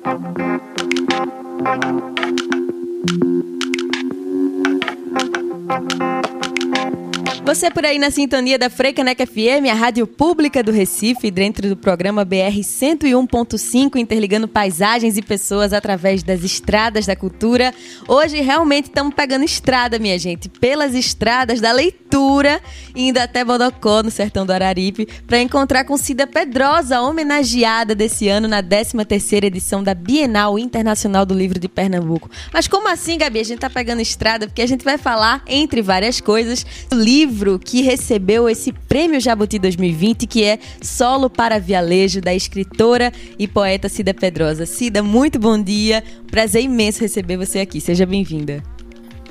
Thank you. Você por aí na sintonia da Freicaneca FM, a rádio pública do Recife, dentro do programa BR 101.5, interligando paisagens e pessoas através das estradas da cultura. Hoje realmente estamos pegando estrada, minha gente, pelas estradas da leitura, indo até Bodocó, no sertão do Araripe, para encontrar com Cida Pedrosa, homenageada desse ano na 13ª edição da Bienal Internacional do Livro de Pernambuco. Mas como assim, Gabi? A gente tá pegando estrada porque a gente vai falar, entre várias coisas, do livro livro que recebeu esse Prêmio Jabuti 2020, que é Solo para Vialejo, da escritora e poeta Cida Pedrosa. Cida, muito bom dia. Prazer imenso receber você aqui. Seja bem-vinda.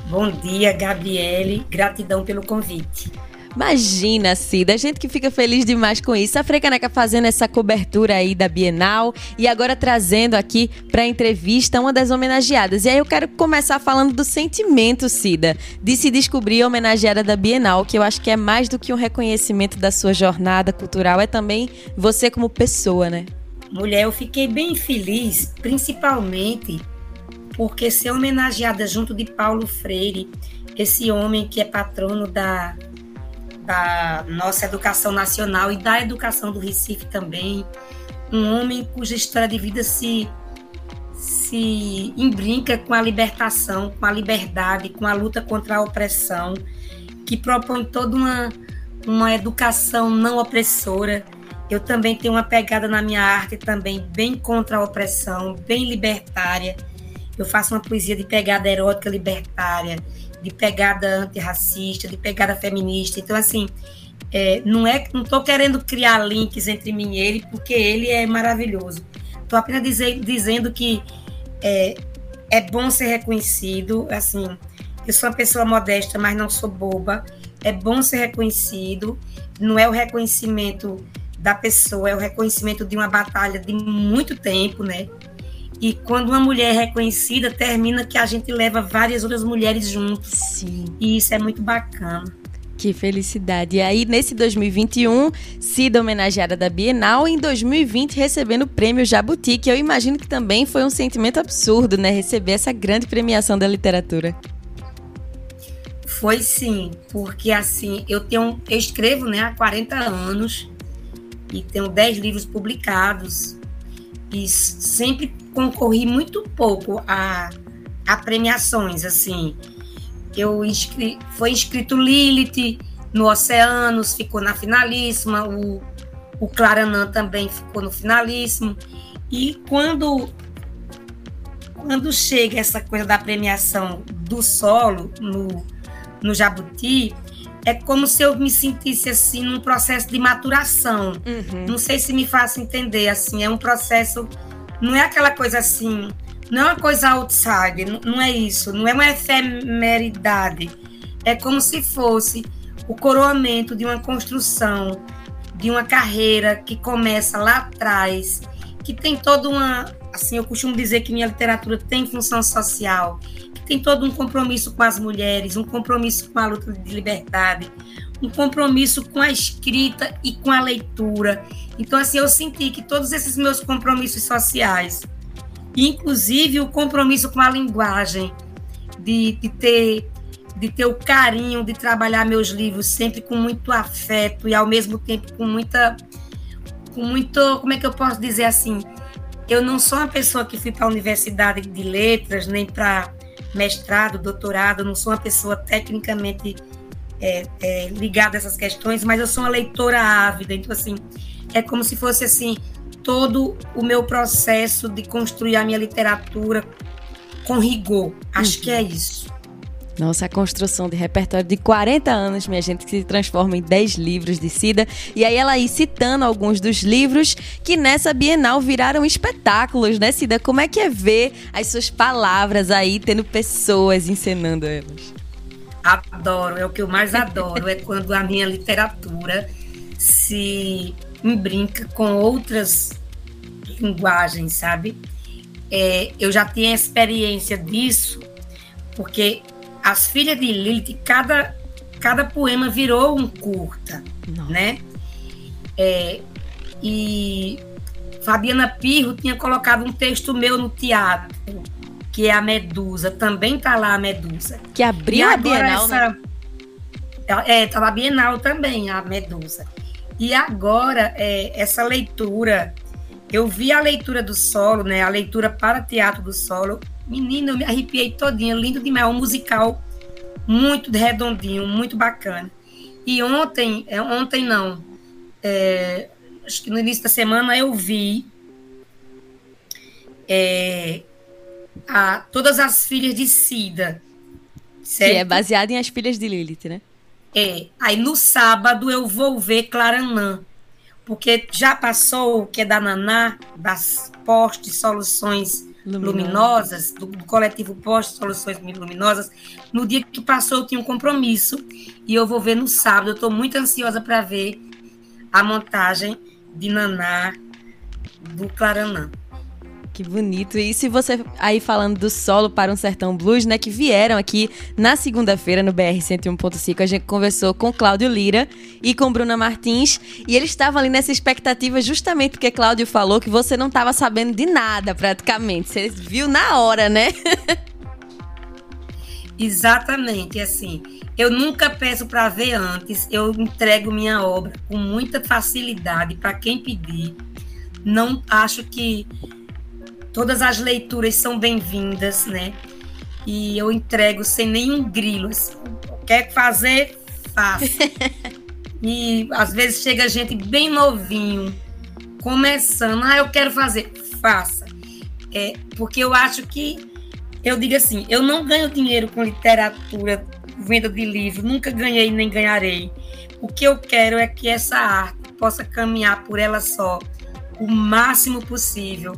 Bom dia, Gabriele. Gratidão pelo convite. Imagina, Cida, a gente que fica feliz demais com isso. A Frecaneca fazendo essa cobertura aí da Bienal e agora trazendo aqui para entrevista uma das homenageadas. E aí eu quero começar falando do sentimento, Cida, de se descobrir homenageada da Bienal, que eu acho que é mais do que um reconhecimento da sua jornada cultural, é também você como pessoa, né? Mulher, eu fiquei bem feliz, principalmente porque ser homenageada junto de Paulo Freire, esse homem que é patrono da da nossa educação nacional e da educação do Recife também. Um homem cuja história de vida se, se embrinca com a libertação, com a liberdade, com a luta contra a opressão, que propõe toda uma, uma educação não opressora. Eu também tenho uma pegada na minha arte também bem contra a opressão, bem libertária. Eu faço uma poesia de pegada erótica libertária de pegada antirracista, de pegada feminista. Então, assim, é, não é, não estou querendo criar links entre mim e ele, porque ele é maravilhoso. Estou apenas dizer, dizendo que é, é bom ser reconhecido. Assim, eu sou uma pessoa modesta, mas não sou boba. É bom ser reconhecido. Não é o reconhecimento da pessoa, é o reconhecimento de uma batalha de muito tempo, né? E quando uma mulher é reconhecida, termina que a gente leva várias outras mulheres juntos. Sim. E isso é muito bacana. Que felicidade. E aí, nesse 2021, Cida homenageada da Bienal, em 2020 recebendo o prêmio Jabuti, que eu imagino que também foi um sentimento absurdo, né? Receber essa grande premiação da literatura. Foi sim, porque assim, eu tenho, eu escrevo né, há 40 anos e tenho 10 livros publicados sempre concorri muito pouco a, a premiações, assim. Eu inscri, foi inscrito Lilith no Oceanos, ficou na finalíssima, o, o Claranã também ficou no finalíssimo. E quando quando chega essa coisa da premiação do solo no, no Jabuti, é como se eu me sentisse assim num processo de maturação. Uhum. Não sei se me faço entender, assim, é um processo não é aquela coisa assim, não é uma coisa outside, não, não é isso, não é uma efemeridade. É como se fosse o coroamento de uma construção, de uma carreira que começa lá atrás, que tem toda uma. Assim, eu costumo dizer que minha literatura tem função social, tem todo um compromisso com as mulheres, um compromisso com a luta de liberdade, um compromisso com a escrita e com a leitura. Então, assim, eu senti que todos esses meus compromissos sociais, inclusive o compromisso com a linguagem, de, de ter de ter o carinho de trabalhar meus livros sempre com muito afeto e ao mesmo tempo com muita com muito, como é que eu posso dizer assim, eu não sou uma pessoa que fui para a universidade de letras, nem para mestrado, doutorado, não sou uma pessoa tecnicamente é, é, ligada a essas questões, mas eu sou uma leitora ávida, então assim, é como se fosse assim, todo o meu processo de construir a minha literatura com rigor. Acho uhum. que é isso. Nossa, a construção de repertório de 40 anos, minha gente, que se transforma em 10 livros de Cida. E aí ela aí citando alguns dos livros que nessa Bienal viraram espetáculos, né, Cida? Como é que é ver as suas palavras aí, tendo pessoas encenando elas? Adoro, é o que eu mais adoro, é quando a minha literatura se brinca com outras linguagens, sabe? É, eu já tinha experiência disso, porque as filhas de Lilith, cada, cada poema virou um curta, né? É, e Fabiana Pirro tinha colocado um texto meu no teatro, que é a Medusa. Também tá lá a Medusa. Que abriu a Bienal, essa... né? É, tá na Bienal também, a Medusa. E agora, é, essa leitura, eu vi a leitura do solo, né? A leitura para teatro do solo. Menina, eu me arrepiei todinha, lindo demais. Um musical muito redondinho, muito bacana. E ontem, é, ontem não, é, acho que no início da semana eu vi é, a, todas as filhas de Cida. Certo? Que é baseado em As Filhas de Lilith, né? É. Aí no sábado eu vou ver Claranã, porque já passou o que é da Naná, das postes soluções luminosas, do, do coletivo Postes Soluções Luminosas. No dia que passou, eu tinha um compromisso e eu vou ver no sábado. Eu estou muito ansiosa para ver a montagem de Naná do Claranã. Que bonito. E se você aí falando do solo para um sertão blues, né, que vieram aqui na segunda-feira no BR 101.5, a gente conversou com Cláudio Lira e com Bruna Martins, e eles estavam ali nessa expectativa justamente porque Cláudio falou que você não estava sabendo de nada praticamente. Você viu na hora, né? Exatamente, assim. Eu nunca peço para ver antes, eu entrego minha obra com muita facilidade para quem pedir. Não acho que Todas as leituras são bem-vindas, né? E eu entrego sem nenhum grilo. Assim. Quer fazer? Faça. e às vezes chega gente bem novinho, começando. Ah, eu quero fazer. Faça. É, porque eu acho que, eu digo assim, eu não ganho dinheiro com literatura, venda de livro, nunca ganhei nem ganharei. O que eu quero é que essa arte possa caminhar por ela só o máximo possível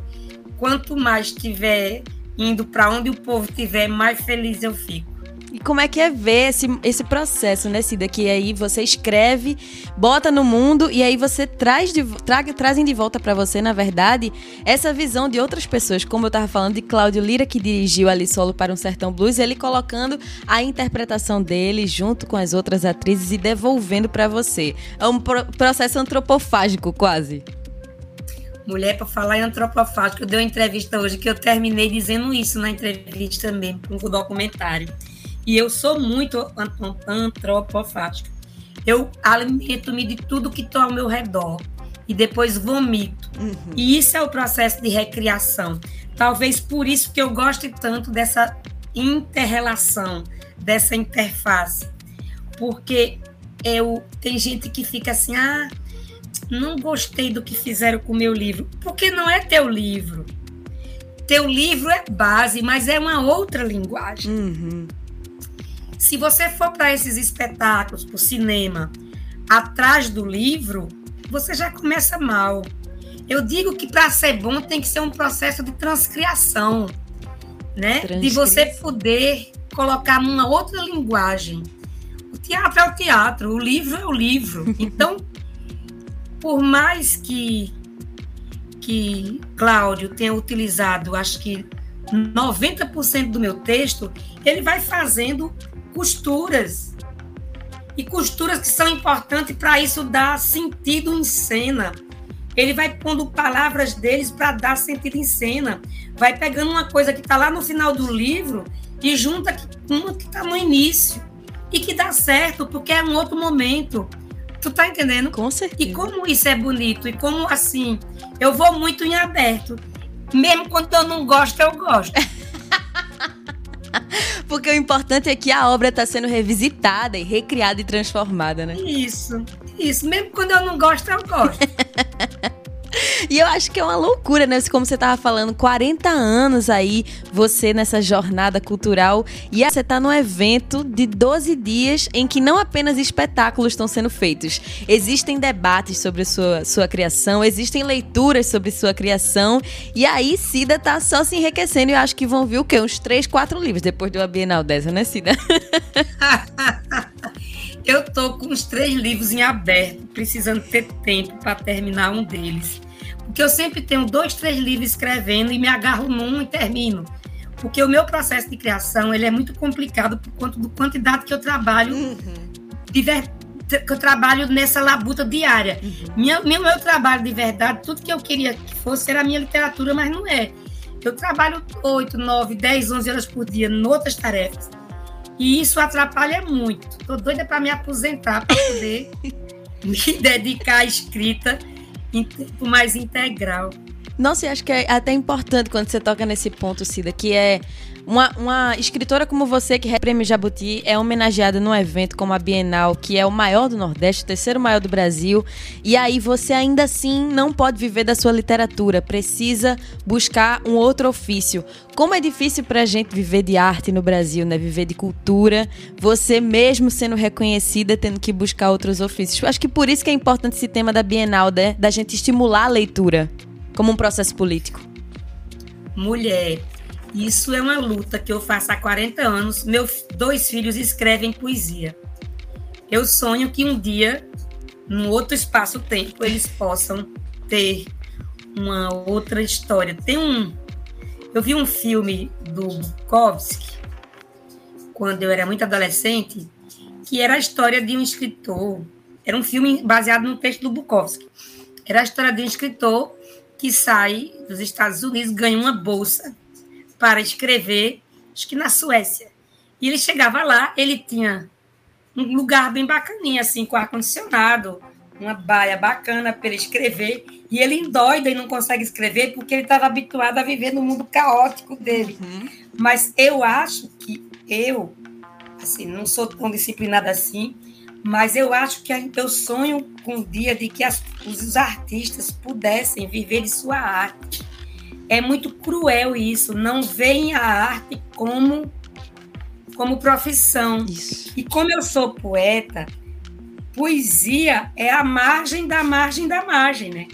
quanto mais estiver indo para onde o povo estiver, mais feliz eu fico. E como é que é ver esse, esse processo, né, Cida? Que aí você escreve, bota no mundo e aí você traz de, tra, trazem de volta para você, na verdade, essa visão de outras pessoas. Como eu tava falando de Cláudio Lira, que dirigiu ali solo para um Sertão Blues, ele colocando a interpretação dele junto com as outras atrizes e devolvendo para você. É um pro, processo antropofágico, quase. Mulher para falar em antropofágico. Eu dei uma entrevista hoje que eu terminei dizendo isso na entrevista também, um documentário. E eu sou muito antropofágica. Eu alimento-me de tudo que está ao meu redor e depois vomito. Uhum. E isso é o processo de recriação. Talvez por isso que eu goste tanto dessa interrelação, dessa interface. Porque eu tem gente que fica assim, ah, não gostei do que fizeram com o meu livro. Porque não é teu livro. Teu livro é base, mas é uma outra linguagem. Uhum. Se você for para esses espetáculos, para o cinema, atrás do livro, você já começa mal. Eu digo que para ser bom tem que ser um processo de transcriação, né? De você poder colocar numa outra linguagem. O teatro é o teatro, o livro é o livro. Então, por mais que, que Cláudio tenha utilizado, acho que 90% do meu texto, ele vai fazendo costuras. E costuras que são importantes para isso dar sentido em cena. Ele vai pondo palavras deles para dar sentido em cena. Vai pegando uma coisa que está lá no final do livro e junta com uma que está no início. E que dá certo, porque é um outro momento. Tu tá entendendo? Com certeza. E como isso é bonito, e como assim, eu vou muito em aberto. Mesmo quando eu não gosto, eu gosto. Porque o importante é que a obra está sendo revisitada e recriada e transformada, né? Isso, isso. Mesmo quando eu não gosto, eu gosto. E eu acho que é uma loucura, né? Como você tava falando, 40 anos aí, você nessa jornada cultural. E você tá num evento de 12 dias em que não apenas espetáculos estão sendo feitos. Existem debates sobre sua, sua criação, existem leituras sobre sua criação. E aí, Cida tá só se enriquecendo. E eu acho que vão vir o quê? Uns 3, 4 livros depois de uma Bienal dessa, né, Cida? eu tô com os três livros em aberto, precisando ter tempo para terminar um deles. Porque eu sempre tenho dois, três livros escrevendo e me agarro num e termino. Porque o meu processo de criação ele é muito complicado por conta da quantidade que eu trabalho uhum. que eu trabalho nessa labuta diária. Uhum. Minha, meu, meu trabalho de verdade, tudo que eu queria que fosse era a minha literatura, mas não é. Eu trabalho 8, 9, 10, 11 horas por dia em outras tarefas. E isso atrapalha muito. Estou doida para me aposentar, para poder me dedicar à escrita mais integral. Nossa, eu acho que é até importante quando você toca nesse ponto, Cida, que é uma, uma escritora como você, que é Prêmio Jabuti, é homenageada num evento como a Bienal, que é o maior do Nordeste, o terceiro maior do Brasil, e aí você ainda assim não pode viver da sua literatura, precisa buscar um outro ofício. Como é difícil pra gente viver de arte no Brasil, né? Viver de cultura, você mesmo sendo reconhecida, tendo que buscar outros ofícios. Acho que por isso que é importante esse tema da Bienal, né? da gente estimular a leitura como um processo político? Mulher, isso é uma luta que eu faço há 40 anos. Meus dois filhos escrevem poesia. Eu sonho que um dia, num outro espaço-tempo, eles possam ter uma outra história. Tem um. Eu vi um filme do Bukowski, quando eu era muito adolescente, que era a história de um escritor. Era um filme baseado no texto do Bukowski. Era a história de um escritor que sai dos Estados Unidos, ganha uma bolsa para escrever, acho que na Suécia. E ele chegava lá, ele tinha um lugar bem bacaninha, assim, com ar-condicionado, uma baia bacana para ele escrever, e ele endoida e não consegue escrever porque ele estava habituado a viver no mundo caótico dele. Uhum. Mas eu acho que eu, assim, não sou tão disciplinada assim, mas eu acho que eu sonho com um dia de que as, os artistas pudessem viver de sua arte. É muito cruel isso, não veem a arte como como profissão. Isso. E como eu sou poeta, poesia é a margem da margem da margem, né?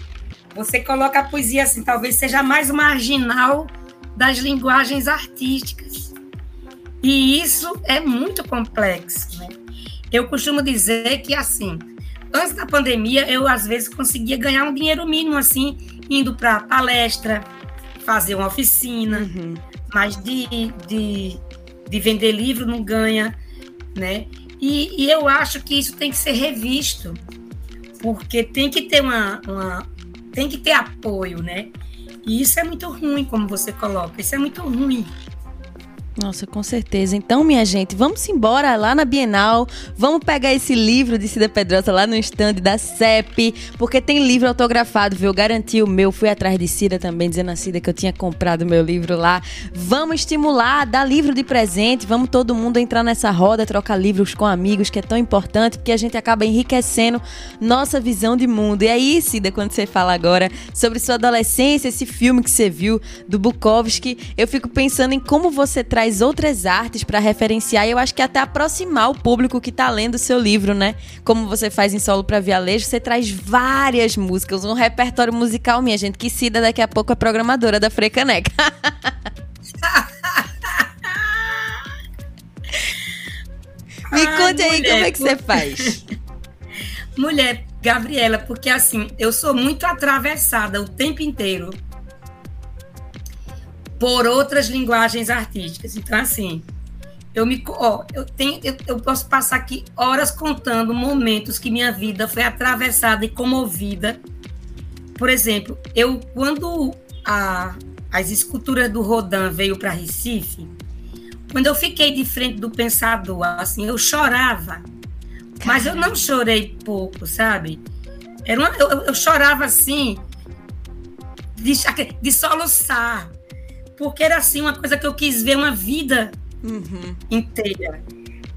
Você coloca a poesia assim, talvez seja mais marginal das linguagens artísticas. E isso é muito complexo, né? Eu costumo dizer que, assim, antes da pandemia, eu às vezes conseguia ganhar um dinheiro mínimo, assim, indo para palestra, fazer uma oficina, uhum. mas de, de, de vender livro não ganha, né? E, e, eu acho que isso tem que ser revisto, porque tem que ter uma, uma tem que ter apoio, né? E isso é muito ruim, como você coloca, isso é muito ruim. Nossa, com certeza. Então, minha gente, vamos embora lá na Bienal. Vamos pegar esse livro de Cida Pedrosa lá no stand da CEP, porque tem livro autografado, viu? Garanti o meu. Fui atrás de Cida também, dizendo a Cida que eu tinha comprado meu livro lá. Vamos estimular, dar livro de presente. Vamos todo mundo entrar nessa roda, trocar livros com amigos, que é tão importante, porque a gente acaba enriquecendo nossa visão de mundo. E aí, Cida, quando você fala agora sobre sua adolescência, esse filme que você viu do Bukowski, eu fico pensando em como você traz traz outras artes para referenciar e eu acho que até aproximar o público que está lendo o seu livro, né? Como você faz em solo para Vialejo, você traz várias músicas, um repertório musical, minha gente, que Cida daqui a pouco é programadora da Frecaneca. Me Ai, conte aí mulher, como é que você faz. Mulher, Gabriela, porque assim, eu sou muito atravessada o tempo inteiro por outras linguagens artísticas. Então, assim, eu me ó, eu tenho eu, eu, posso passar aqui horas contando momentos que minha vida foi atravessada e comovida. Por exemplo, eu quando a, as esculturas do Rodin veio para Recife, quando eu fiquei de frente do pensador, assim, eu chorava. Mas eu não chorei pouco, sabe? Era uma, eu, eu chorava assim, de, de soluçar porque era assim uma coisa que eu quis ver uma vida uhum. inteira.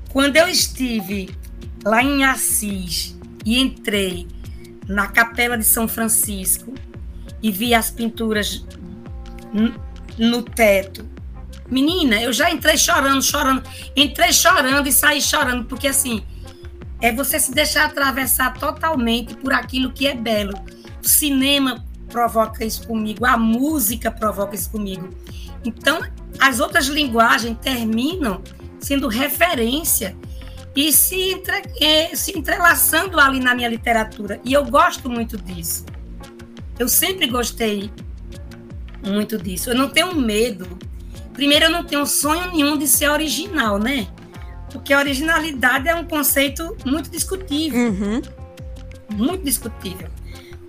Quando eu estive lá em Assis e entrei na Capela de São Francisco e vi as pinturas no teto. Menina, eu já entrei chorando, chorando. Entrei chorando e saí chorando, porque assim, é você se deixar atravessar totalmente por aquilo que é belo. O cinema provoca isso comigo, a música provoca isso comigo. Então, as outras linguagens terminam sendo referência e se, entre, se entrelaçando ali na minha literatura. E eu gosto muito disso. Eu sempre gostei muito disso. Eu não tenho medo. Primeiro, eu não tenho sonho nenhum de ser original, né? porque originalidade é um conceito muito discutível. Uhum. Muito discutível.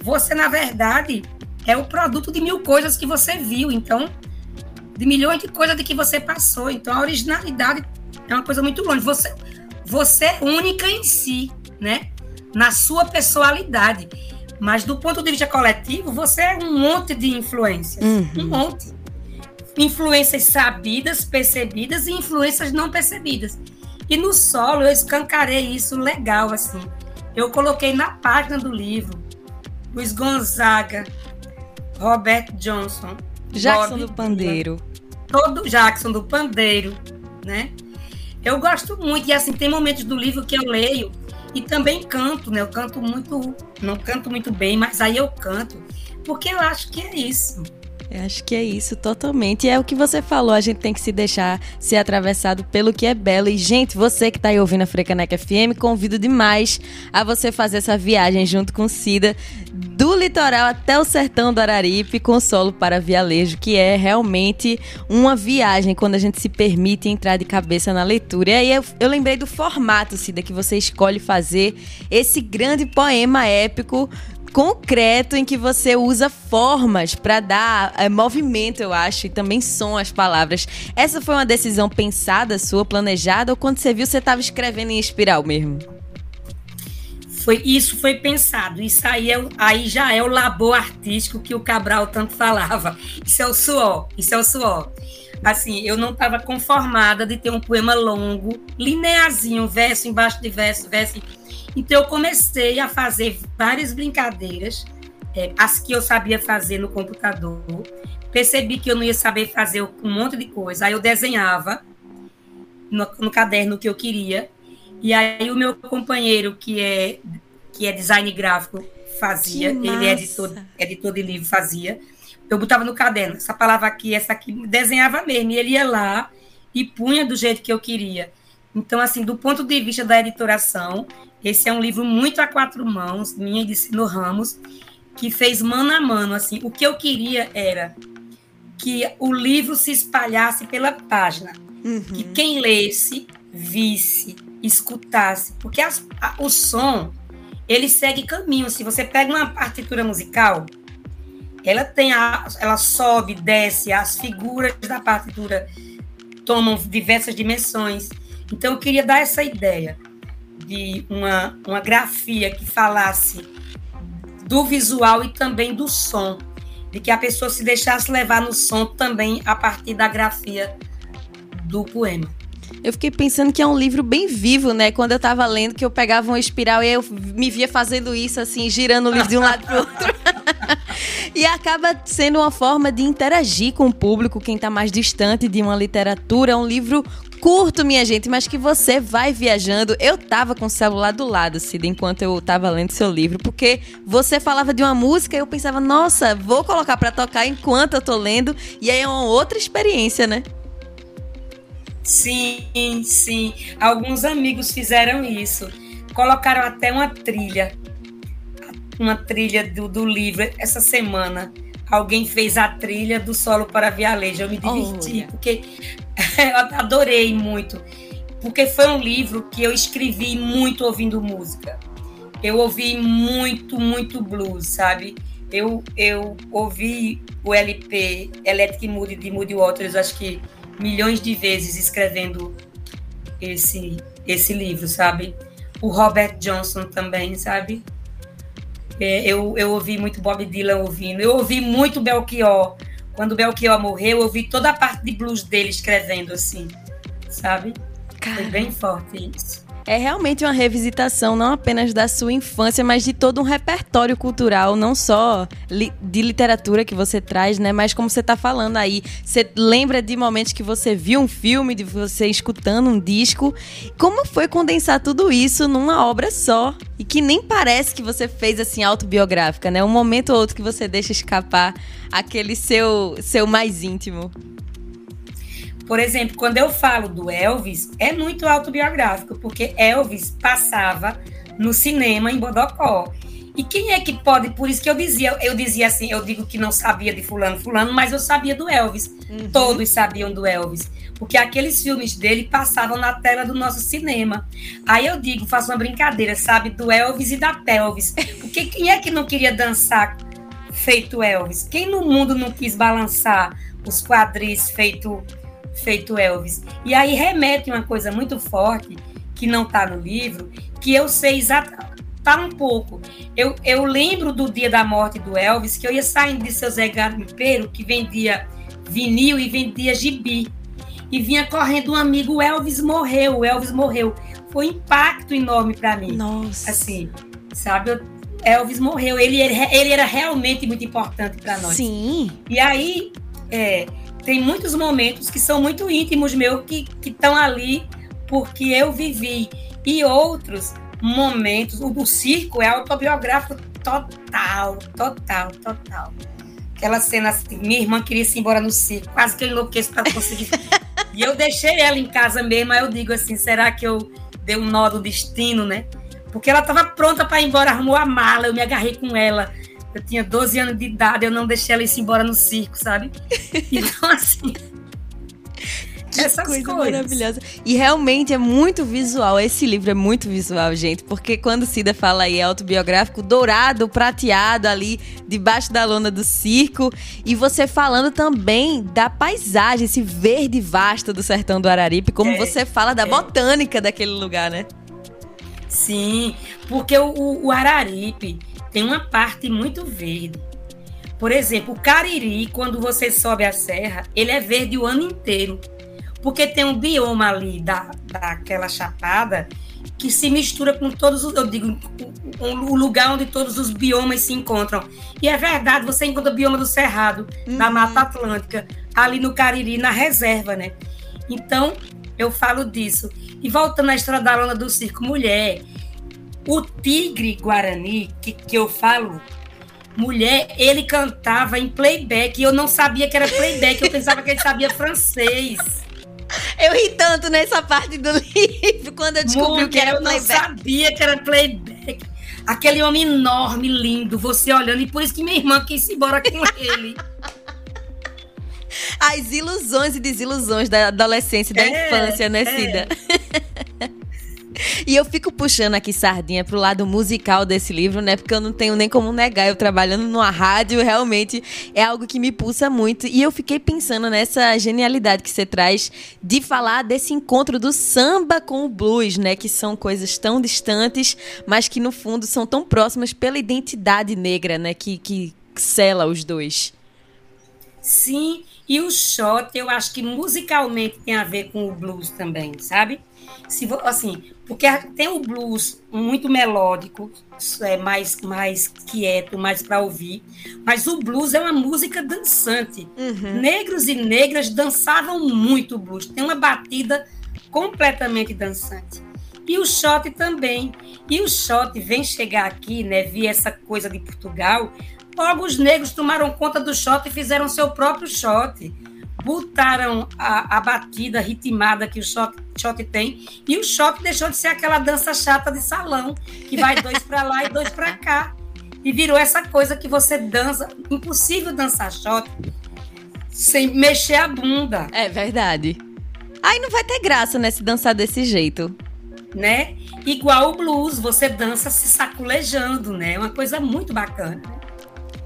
Você, na verdade, é o produto de mil coisas que você viu. Então, de milhões de coisas de que você passou. Então, a originalidade é uma coisa muito longe. Você, você é única em si, né? Na sua personalidade. Mas do ponto de vista coletivo, você é um monte de influências. Uhum. Um monte. Influências sabidas, percebidas e influências não percebidas. E no solo eu escancarei isso legal, assim. Eu coloquei na página do livro Luiz Gonzaga, Robert Johnson, Jackson Bob do Pandeiro. todo Jackson do Pandeiro, né? Eu gosto muito, e assim, tem momentos do livro que eu leio e também canto, né? Eu canto muito, não canto muito bem, mas aí eu canto, porque eu acho que é isso. Eu acho que é isso, totalmente. E é o que você falou, a gente tem que se deixar ser atravessado pelo que é belo. E, gente, você que está aí ouvindo a Frecaneca FM, convido demais a você fazer essa viagem junto com Cida, do litoral até o sertão do Araripe, com solo para vialejo, que é realmente uma viagem quando a gente se permite entrar de cabeça na leitura. E aí eu, eu lembrei do formato, Cida, que você escolhe fazer esse grande poema épico concreto em que você usa formas para dar é, movimento, eu acho, e também som às palavras. Essa foi uma decisão pensada, sua, planejada, ou quando você viu você estava escrevendo em espiral mesmo? Foi, isso foi pensado. Isso aí, é, aí já é o labor artístico que o Cabral tanto falava. Isso é o suor, isso é o suor. Assim, eu não estava conformada de ter um poema longo, linearzinho, verso embaixo de verso, verso. Então eu comecei a fazer várias brincadeiras, é, as que eu sabia fazer no computador. Percebi que eu não ia saber fazer um monte de coisa. Aí eu desenhava no, no caderno que eu queria. E aí o meu companheiro, que é, que é design gráfico, fazia. Ele é editor, editor de livro, fazia. Eu botava no caderno, essa palavra aqui, essa aqui, desenhava mesmo. E ele ia lá e punha do jeito que eu queria. Então, assim, do ponto de vista da editoração, esse é um livro muito a quatro mãos, minha e de Sino Ramos, que fez mano a mano. Assim, o que eu queria era que o livro se espalhasse pela página, que quem lesse, visse, escutasse, porque as- a- o som ele segue caminho. Se você pega uma partitura musical, ela tem a, ela sobe, desce, as figuras da partitura tomam diversas dimensões. Então eu queria dar essa ideia de uma, uma grafia que falasse do visual e também do som, de que a pessoa se deixasse levar no som também a partir da grafia do poema. Eu fiquei pensando que é um livro bem vivo, né? Quando eu tava lendo, que eu pegava uma espiral e eu me via fazendo isso, assim, girando o livro de um lado pro outro. e acaba sendo uma forma de interagir com o público, quem tá mais distante de uma literatura. É um livro curto, minha gente, mas que você vai viajando. Eu tava com o celular do lado, Cida, enquanto eu tava lendo seu livro, porque você falava de uma música e eu pensava, nossa, vou colocar pra tocar enquanto eu tô lendo. E aí é uma outra experiência, né? Sim, sim. Alguns amigos fizeram isso. Colocaram até uma trilha. Uma trilha do, do livro. Essa semana, alguém fez a trilha do solo para Vialejo. Eu me diverti, porque eu adorei muito. Porque foi um livro que eu escrevi muito ouvindo música. Eu ouvi muito, muito blues, sabe? Eu, eu ouvi o LP Electric Mood de Moody Waters, acho que milhões de vezes escrevendo esse, esse livro, sabe? O Robert Johnson também, sabe? É, eu, eu ouvi muito Bob Dylan ouvindo. Eu ouvi muito Belchior. Quando Belchior morreu, eu ouvi toda a parte de blues dele escrevendo assim, sabe? Foi bem forte isso. É realmente uma revisitação, não apenas da sua infância, mas de todo um repertório cultural, não só li de literatura que você traz, né? Mas como você tá falando aí, você lembra de momentos que você viu um filme, de você escutando um disco. Como foi condensar tudo isso numa obra só? E que nem parece que você fez assim autobiográfica, né? Um momento ou outro que você deixa escapar aquele seu, seu mais íntimo. Por exemplo, quando eu falo do Elvis, é muito autobiográfico, porque Elvis passava no cinema em Bodocó. E quem é que pode? Por isso que eu dizia, eu dizia assim, eu digo que não sabia de fulano, fulano, mas eu sabia do Elvis. Uhum. Todos sabiam do Elvis, porque aqueles filmes dele passavam na tela do nosso cinema. Aí eu digo, faço uma brincadeira, sabe, do Elvis e da pelvis. Porque quem é que não queria dançar feito Elvis? Quem no mundo não quis balançar os quadris feito feito Elvis? E aí remete uma coisa muito forte que não está no livro, que eu sei exatamente tá um pouco. Eu, eu lembro do dia da morte do Elvis, que eu ia saindo de seu Zé Garimpeiro, que vendia vinil e vendia gibi. E vinha correndo um amigo, o Elvis morreu, o Elvis morreu. Foi um impacto enorme para mim. Nossa. Assim, sabe? Elvis morreu. Ele, ele era realmente muito importante para nós. Sim. E aí, é, tem muitos momentos que são muito íntimos meus que estão ali porque eu vivi. E outros momentos. O do circo é autobiográfico total, total, total. Aquela cena assim, minha irmã queria ir embora no circo, quase que eu enlouqueço para conseguir. e eu deixei ela em casa mesmo, aí eu digo assim, será que eu dei um nó do destino, né? Porque ela estava pronta para ir embora, arrumou a mala, eu me agarrei com ela. Eu tinha 12 anos de idade, eu não deixei ela ir embora no circo, sabe? Então, assim, essas coisa coisas. maravilhosa. E realmente é muito visual. Esse livro é muito visual, gente. Porque quando Cida fala aí autobiográfico, dourado, prateado ali, debaixo da lona do circo. E você falando também da paisagem, esse verde vasto do sertão do Araripe, como é, você fala da é. botânica daquele lugar, né? Sim, porque o, o Araripe tem uma parte muito verde. Por exemplo, o Cariri, quando você sobe a serra, ele é verde o ano inteiro porque tem um bioma ali da, daquela chapada que se mistura com todos os, eu digo, o, lugar onde todos os biomas se encontram. E é verdade, você encontra o bioma do Cerrado, uhum. da Mata Atlântica, ali no Cariri, na reserva, né? Então, eu falo disso. E voltando à história da lona do circo, mulher, o tigre guarani, que, que eu falo, mulher, ele cantava em playback, e eu não sabia que era playback, eu pensava que ele sabia francês. Eu ri tanto nessa parte do livro quando eu descobri Mulher, que era playback. Eu não sabia que era playback. Aquele homem enorme, lindo, você olhando, e por isso que minha irmã quis ir embora com ele. As ilusões e desilusões da adolescência, da é, infância, né, é. E eu fico puxando aqui sardinha pro lado musical desse livro, né? Porque eu não tenho nem como negar. Eu trabalhando numa rádio, realmente é algo que me pulsa muito. E eu fiquei pensando nessa genialidade que você traz de falar desse encontro do samba com o blues, né? Que são coisas tão distantes, mas que no fundo são tão próximas pela identidade negra, né? Que, que sela os dois. Sim, e o shot eu acho que musicalmente tem a ver com o blues também, sabe? Se, assim, porque tem o blues muito melódico, é mais, mais quieto, mais para ouvir, mas o blues é uma música dançante. Uhum. Negros e negras dançavam muito blues, tem uma batida completamente dançante. E o shot também. E o shot vem chegar aqui, né? Vi essa coisa de Portugal. Logo os negros tomaram conta do shot e fizeram seu próprio shot botaram a, a batida ritmada que o shot, shot tem. E o shot deixou de ser aquela dança chata de salão que vai dois para lá e dois para cá. E virou essa coisa que você dança impossível dançar shot sem mexer a bunda. É verdade. Aí não vai ter graça né se dançar desse jeito. Né? Igual o blues você dança se saculejando né? É uma coisa muito bacana.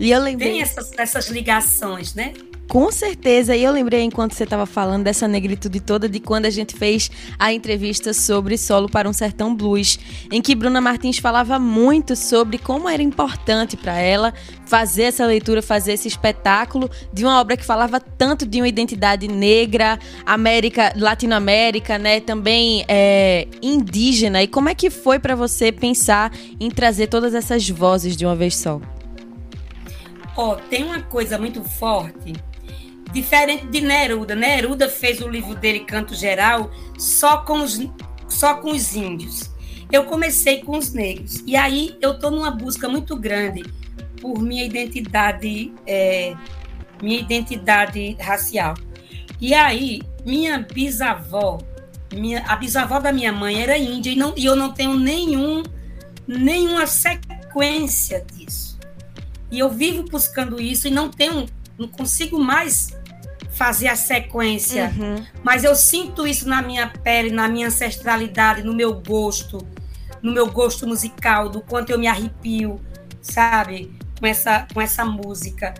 E eu lembrei... Tem essas, essas ligações, né? Com certeza, e eu lembrei enquanto você estava falando dessa negritude toda de quando a gente fez a entrevista sobre Solo para um Sertão Blues, em que Bruna Martins falava muito sobre como era importante para ela fazer essa leitura, fazer esse espetáculo de uma obra que falava tanto de uma identidade negra, América, Latinoamérica, né, também é, indígena. E como é que foi para você pensar em trazer todas essas vozes de uma vez só? Ó, oh, tem uma coisa muito forte Diferente de Neruda. Neruda fez o livro dele, Canto Geral, só com os, só com os índios. Eu comecei com os negros. E aí eu estou numa busca muito grande por minha identidade, é, minha identidade racial. E aí, minha bisavó, minha, a bisavó da minha mãe era índia e, não, e eu não tenho nenhum, nenhuma sequência disso. E eu vivo buscando isso e não tenho, não consigo mais fazer a sequência. Uhum. Mas eu sinto isso na minha pele, na minha ancestralidade, no meu gosto, no meu gosto musical, do quanto eu me arrepio, sabe? Com essa, com essa música.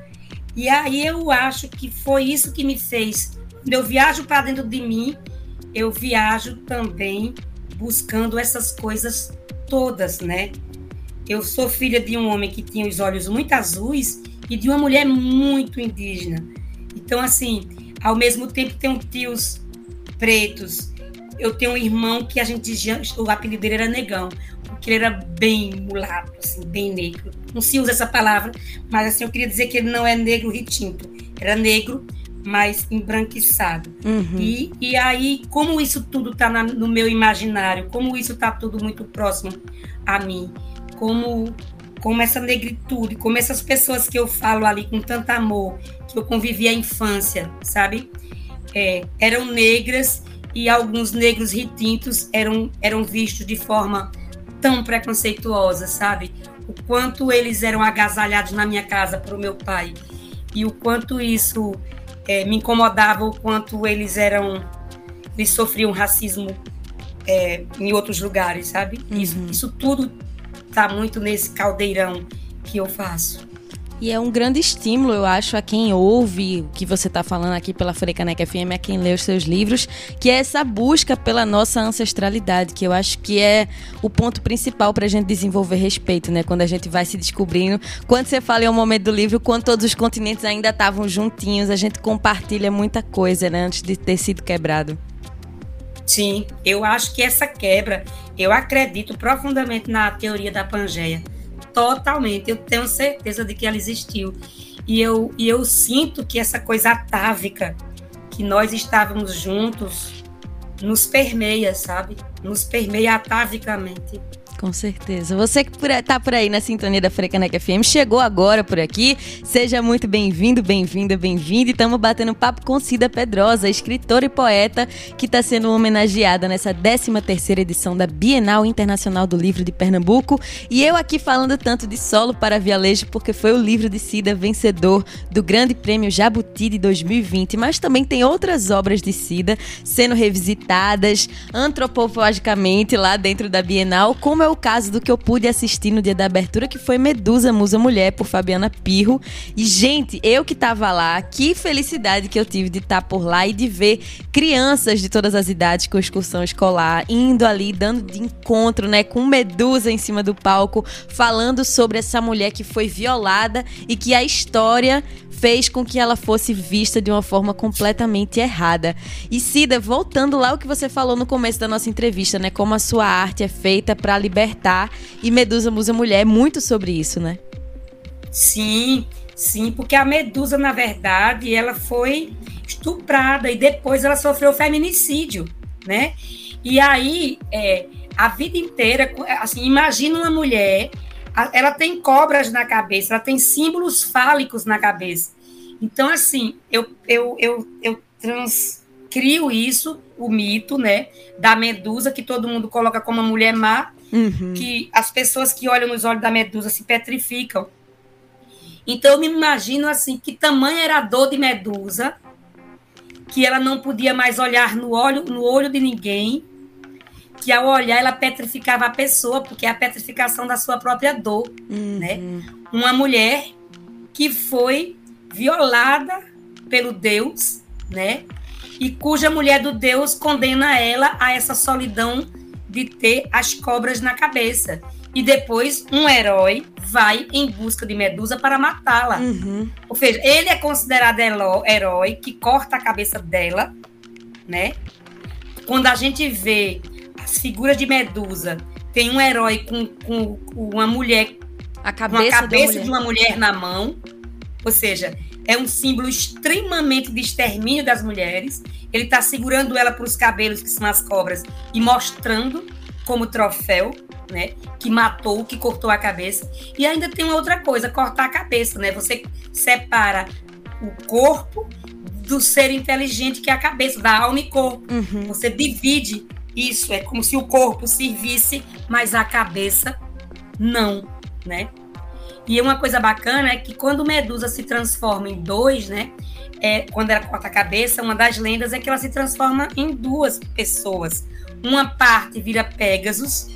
E aí eu acho que foi isso que me fez. Quando eu viajo para dentro de mim, eu viajo também buscando essas coisas todas, né? Eu sou filha de um homem que tinha os olhos muito azuis e de uma mulher muito indígena. Então, assim, ao mesmo tempo tenho tios pretos. Eu tenho um irmão que a gente o apelido dele era Negão, porque ele era bem mulato, assim, bem negro. Não se usa essa palavra, mas assim, eu queria dizer que ele não é negro retinto. Era negro, mas embranquiçado. Uhum. E, e aí, como isso tudo está no meu imaginário, como isso está tudo muito próximo a mim, como como essa negritude, como essas pessoas que eu falo ali com tanto amor, que eu convivi a infância, sabe? É, eram negras e alguns negros retintos eram, eram vistos de forma tão preconceituosa, sabe? O quanto eles eram agasalhados na minha casa para o meu pai e o quanto isso é, me incomodava o quanto eles eram, eles sofriam racismo é, em outros lugares, sabe? Uhum. Isso, isso tudo muito nesse caldeirão que eu faço. E é um grande estímulo, eu acho, a quem ouve o que você está falando aqui pela Frecaneca FM, a quem lê os seus livros, que é essa busca pela nossa ancestralidade, que eu acho que é o ponto principal para a gente desenvolver respeito, né? Quando a gente vai se descobrindo. Quando você fala em um momento do livro, quando todos os continentes ainda estavam juntinhos, a gente compartilha muita coisa, né? Antes de ter sido quebrado. Sim, eu acho que essa quebra, eu acredito profundamente na teoria da Pangeia totalmente. Eu tenho certeza de que ela existiu. E eu, e eu sinto que essa coisa atávica, que nós estávamos juntos, nos permeia, sabe? Nos permeia atavicamente. Com certeza. Você que está por aí na sintonia da Frecaneca FM, chegou agora por aqui, seja muito bem-vindo, bem-vinda, bem-vindo. E estamos batendo papo com Cida Pedrosa, escritora e poeta, que está sendo homenageada nessa 13ª edição da Bienal Internacional do Livro de Pernambuco. E eu aqui falando tanto de solo para Vialejo, porque foi o livro de Cida vencedor do Grande Prêmio Jabuti de 2020, mas também tem outras obras de Cida sendo revisitadas antropologicamente lá dentro da Bienal, como é o caso do que eu pude assistir no dia da abertura, que foi Medusa, Musa Mulher, por Fabiana Pirro. E, gente, eu que tava lá, que felicidade que eu tive de estar tá por lá e de ver crianças de todas as idades com excursão escolar, indo ali, dando de encontro, né, com Medusa em cima do palco, falando sobre essa mulher que foi violada e que a história fez com que ela fosse vista de uma forma completamente errada. E Cida, voltando lá o que você falou no começo da nossa entrevista, né, como a sua arte é feita para libertar e Medusa Musa Mulher é muito sobre isso, né? Sim, sim, porque a Medusa, na verdade, ela foi estuprada e depois ela sofreu feminicídio, né? E aí, é, a vida inteira, assim, imagina uma mulher ela tem cobras na cabeça, ela tem símbolos fálicos na cabeça. Então, assim, eu, eu, eu, eu transcrio isso, o mito, né, da medusa, que todo mundo coloca como uma mulher má, uhum. que as pessoas que olham nos olhos da medusa se petrificam. Então, eu me imagino, assim, que tamanho era a dor de medusa, que ela não podia mais olhar no olho, no olho de ninguém, que ao olhar ela petrificava a pessoa, porque é a petrificação da sua própria dor, uhum. né? Uma mulher que foi violada pelo Deus, né? E cuja mulher do Deus condena ela a essa solidão de ter as cobras na cabeça. E depois um herói vai em busca de Medusa para matá-la. Uhum. Ou seja, ele é considerado herói que corta a cabeça dela, né? Quando a gente vê as figuras de Medusa tem um herói com, com, com uma mulher, a cabeça, a cabeça de uma mulher na mão, ou seja, é um símbolo extremamente de extermínio das mulheres. Ele está segurando ela para os cabelos, que são as cobras, e mostrando como troféu, né? Que matou, que cortou a cabeça. E ainda tem uma outra coisa, cortar a cabeça, né? Você separa o corpo do ser inteligente, que é a cabeça, da alma e corpo. Uhum. Você divide isso é como se o corpo servisse, mas a cabeça não. né? E uma coisa bacana é que quando Medusa se transforma em dois, né? É, quando ela corta a cabeça, uma das lendas é que ela se transforma em duas pessoas. Uma parte vira Pegasus,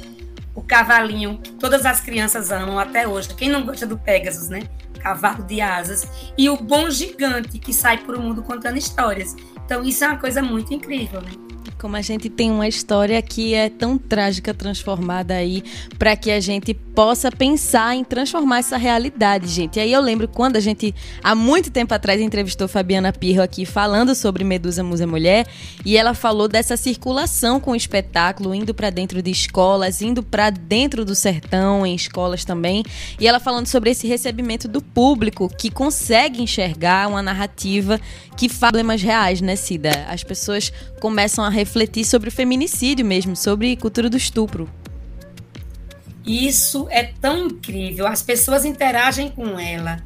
o cavalinho que todas as crianças amam até hoje. Quem não gosta do Pegasus, né? Cavalo de asas. E o bom gigante que sai por o mundo contando histórias. Então, isso é uma coisa muito incrível, né? Como a gente tem uma história que é tão trágica transformada aí para que a gente possa pensar em transformar essa realidade, gente. E aí eu lembro quando a gente há muito tempo atrás entrevistou Fabiana Pirro aqui falando sobre Medusa Musa Mulher e ela falou dessa circulação com o espetáculo indo para dentro de escolas, indo para dentro do sertão em escolas também. E ela falando sobre esse recebimento do público que consegue enxergar uma narrativa que fala problemas reais, né, Cida? As pessoas começam a refletir sobre o feminicídio mesmo, sobre cultura do estupro. Isso é tão incrível. As pessoas interagem com ela.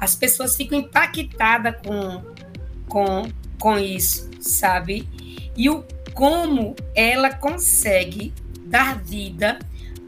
As pessoas ficam impactadas com, com, com isso, sabe? E o como ela consegue dar vida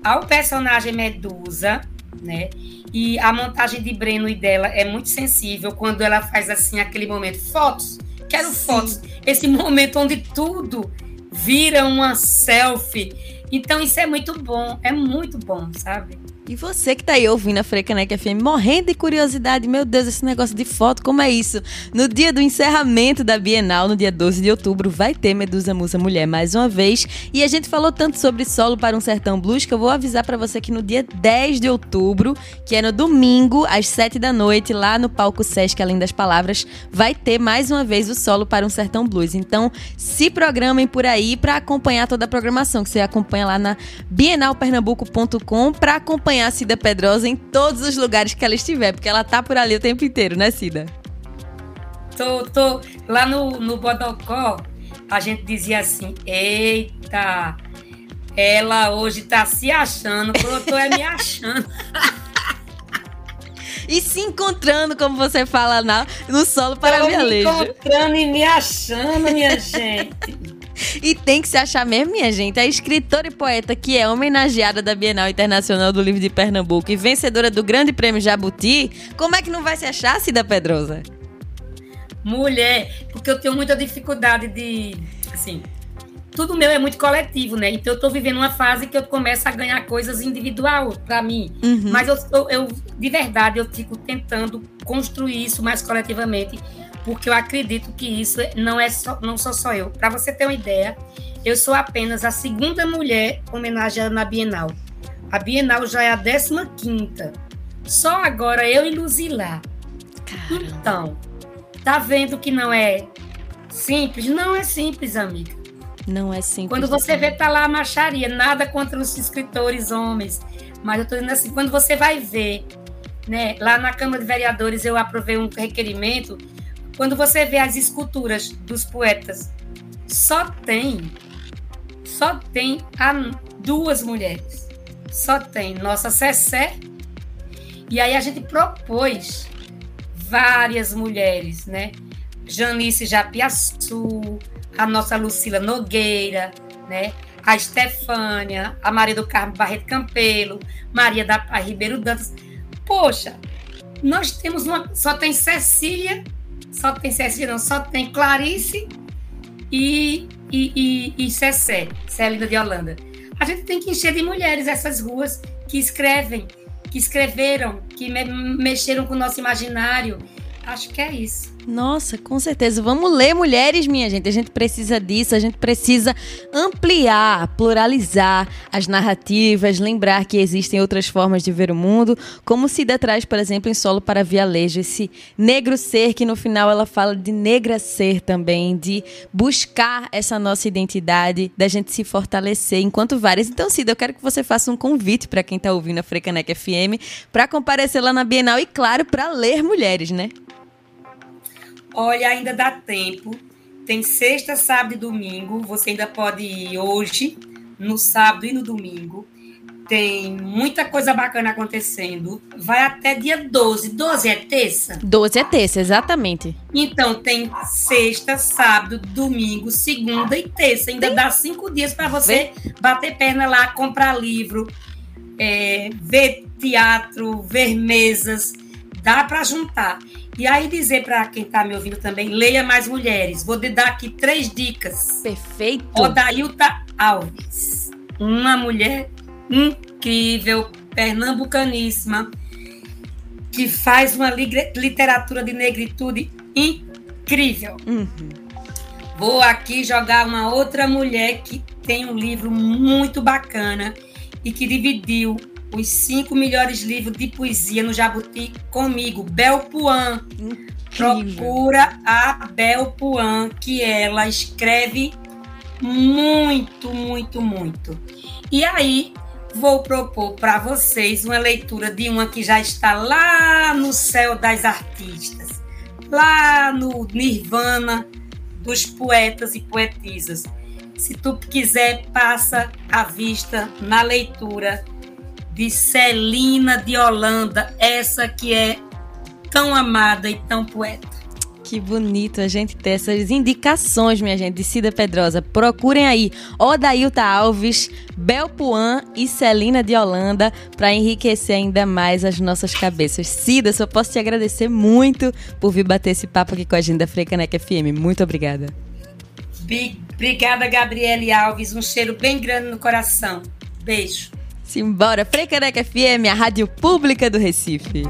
ao personagem Medusa, né? E a montagem de Breno e dela é muito sensível quando ela faz assim aquele momento fotos Quero Sim. fotos. Esse momento onde tudo vira uma selfie. Então isso é muito bom, é muito bom, sabe? E você que tá aí ouvindo a Frecanec FM, morrendo de curiosidade, meu Deus, esse negócio de foto, como é isso? No dia do encerramento da Bienal, no dia 12 de outubro, vai ter Medusa Musa Mulher mais uma vez. E a gente falou tanto sobre solo para um sertão blues que eu vou avisar para você que no dia 10 de outubro, que é no domingo, às 7 da noite, lá no palco Sesc Além das Palavras, vai ter mais uma vez o solo para um sertão blues. Então, se programem por aí para acompanhar toda a programação, que você acompanha lá na bienalpernambuco.com para acompanhar acompanhar a Cida Pedrosa em todos os lugares que ela estiver, porque ela tá por ali o tempo inteiro, né, Cida? Tô, tô. Lá no, no Bodocó, a gente dizia assim: eita, ela hoje tá se achando, quando eu tô é me achando. e se encontrando, como você fala na, no solo para Tô Me encontrando e me achando, minha gente. E tem que se achar mesmo, minha gente. A escritora e poeta que é homenageada da Bienal Internacional do Livro de Pernambuco e vencedora do Grande Prêmio Jabuti, como é que não vai se achar, Cida Pedrosa? Mulher, porque eu tenho muita dificuldade de, assim, tudo meu é muito coletivo, né? Então eu tô vivendo uma fase que eu começo a ganhar coisas individual para mim. Uhum. Mas eu, eu, eu, de verdade, eu fico tentando construir isso mais coletivamente porque eu acredito que isso não é só, não sou só eu. Para você ter uma ideia, eu sou apenas a segunda mulher homenageada na Bienal. A Bienal já é a 15 quinta. Só agora eu e Luzilá. Então, tá vendo que não é simples? Não é simples, amiga. Não é simples. Quando você vê, tá lá a macharia. Nada contra os escritores homens. Mas eu tô dizendo assim, quando você vai ver, né? Lá na Câmara de Vereadores eu aprovei um requerimento quando você vê as esculturas dos poetas, só tem, só tem a, duas mulheres. Só tem nossa Cessé. E aí a gente propôs várias mulheres, né? Janice Japiaçu, a nossa Lucila Nogueira, né? A Estefânia, a Maria do Carmo Barreto Campelo, Maria da Paz Ribeiro Dantas. Poxa, nós temos uma. Só tem Cecília só tem Cecília, não, só tem Clarice e, e, e, e Cessé, de Holanda. A gente tem que encher de mulheres essas ruas que escrevem, que escreveram, que me, mexeram com o nosso imaginário. Acho que é isso. Nossa, com certeza. Vamos ler mulheres, minha gente. A gente precisa disso, a gente precisa ampliar, pluralizar as narrativas, lembrar que existem outras formas de ver o mundo, como Cida traz, por exemplo, em Solo para Vialejo, esse negro ser que no final ela fala de negra ser também, de buscar essa nossa identidade, da gente se fortalecer enquanto várias. Então, Cida, eu quero que você faça um convite para quem está ouvindo a Frecanec FM para comparecer lá na Bienal e, claro, para ler mulheres, né? Olha, ainda dá tempo. Tem sexta, sábado e domingo. Você ainda pode ir hoje, no sábado e no domingo. Tem muita coisa bacana acontecendo. Vai até dia 12. 12 é terça? 12 é terça, exatamente. Então, tem sexta, sábado, domingo, segunda e terça. Ainda Sim. dá cinco dias para você Vem. bater perna lá, comprar livro, é, ver teatro, ver mesas, dá para juntar. E aí dizer para quem está me ouvindo também, leia mais mulheres. Vou te dar aqui três dicas. Perfeito. Odailta Alves, uma mulher incrível, pernambucaníssima, que faz uma literatura de negritude incrível. Uhum. Vou aqui jogar uma outra mulher que tem um livro muito bacana e que dividiu os cinco melhores livros de poesia no Jabuti comigo, Bel Puan. Procura a Bel Puan, que ela escreve muito, muito, muito. E aí, vou propor para vocês uma leitura de uma que já está lá no céu das artistas, lá no nirvana dos poetas e poetisas. Se tu quiser, passa a vista na leitura de Celina de Holanda, essa que é tão amada e tão poeta. Que bonito a gente ter essas indicações, minha gente, de Cida Pedrosa. Procurem aí Odailta Alves, Belpuan e Celina de Holanda para enriquecer ainda mais as nossas cabeças. Cida, só posso te agradecer muito por vir bater esse papo aqui com a gente da Frecaneca FM. Muito obrigada. Obrigada, Gabriele Alves. Um cheiro bem grande no coração. Beijo. Simbora, Frecaneca FM, a rádio pública do Recife.